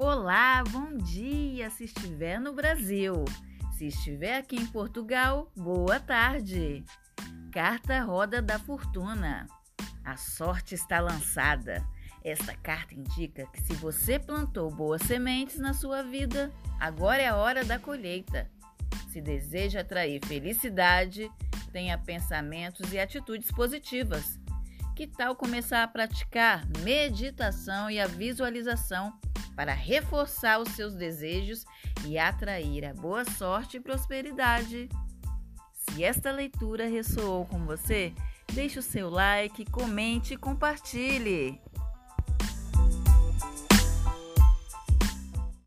Olá, bom dia se estiver no Brasil. Se estiver aqui em Portugal, boa tarde. Carta Roda da Fortuna. A sorte está lançada. Esta carta indica que se você plantou boas sementes na sua vida, agora é a hora da colheita. Se deseja atrair felicidade, tenha pensamentos e atitudes positivas. Que tal começar a praticar meditação e a visualização para reforçar os seus desejos e atrair a boa sorte e prosperidade. Se esta leitura ressoou com você, deixe o seu like, comente e compartilhe.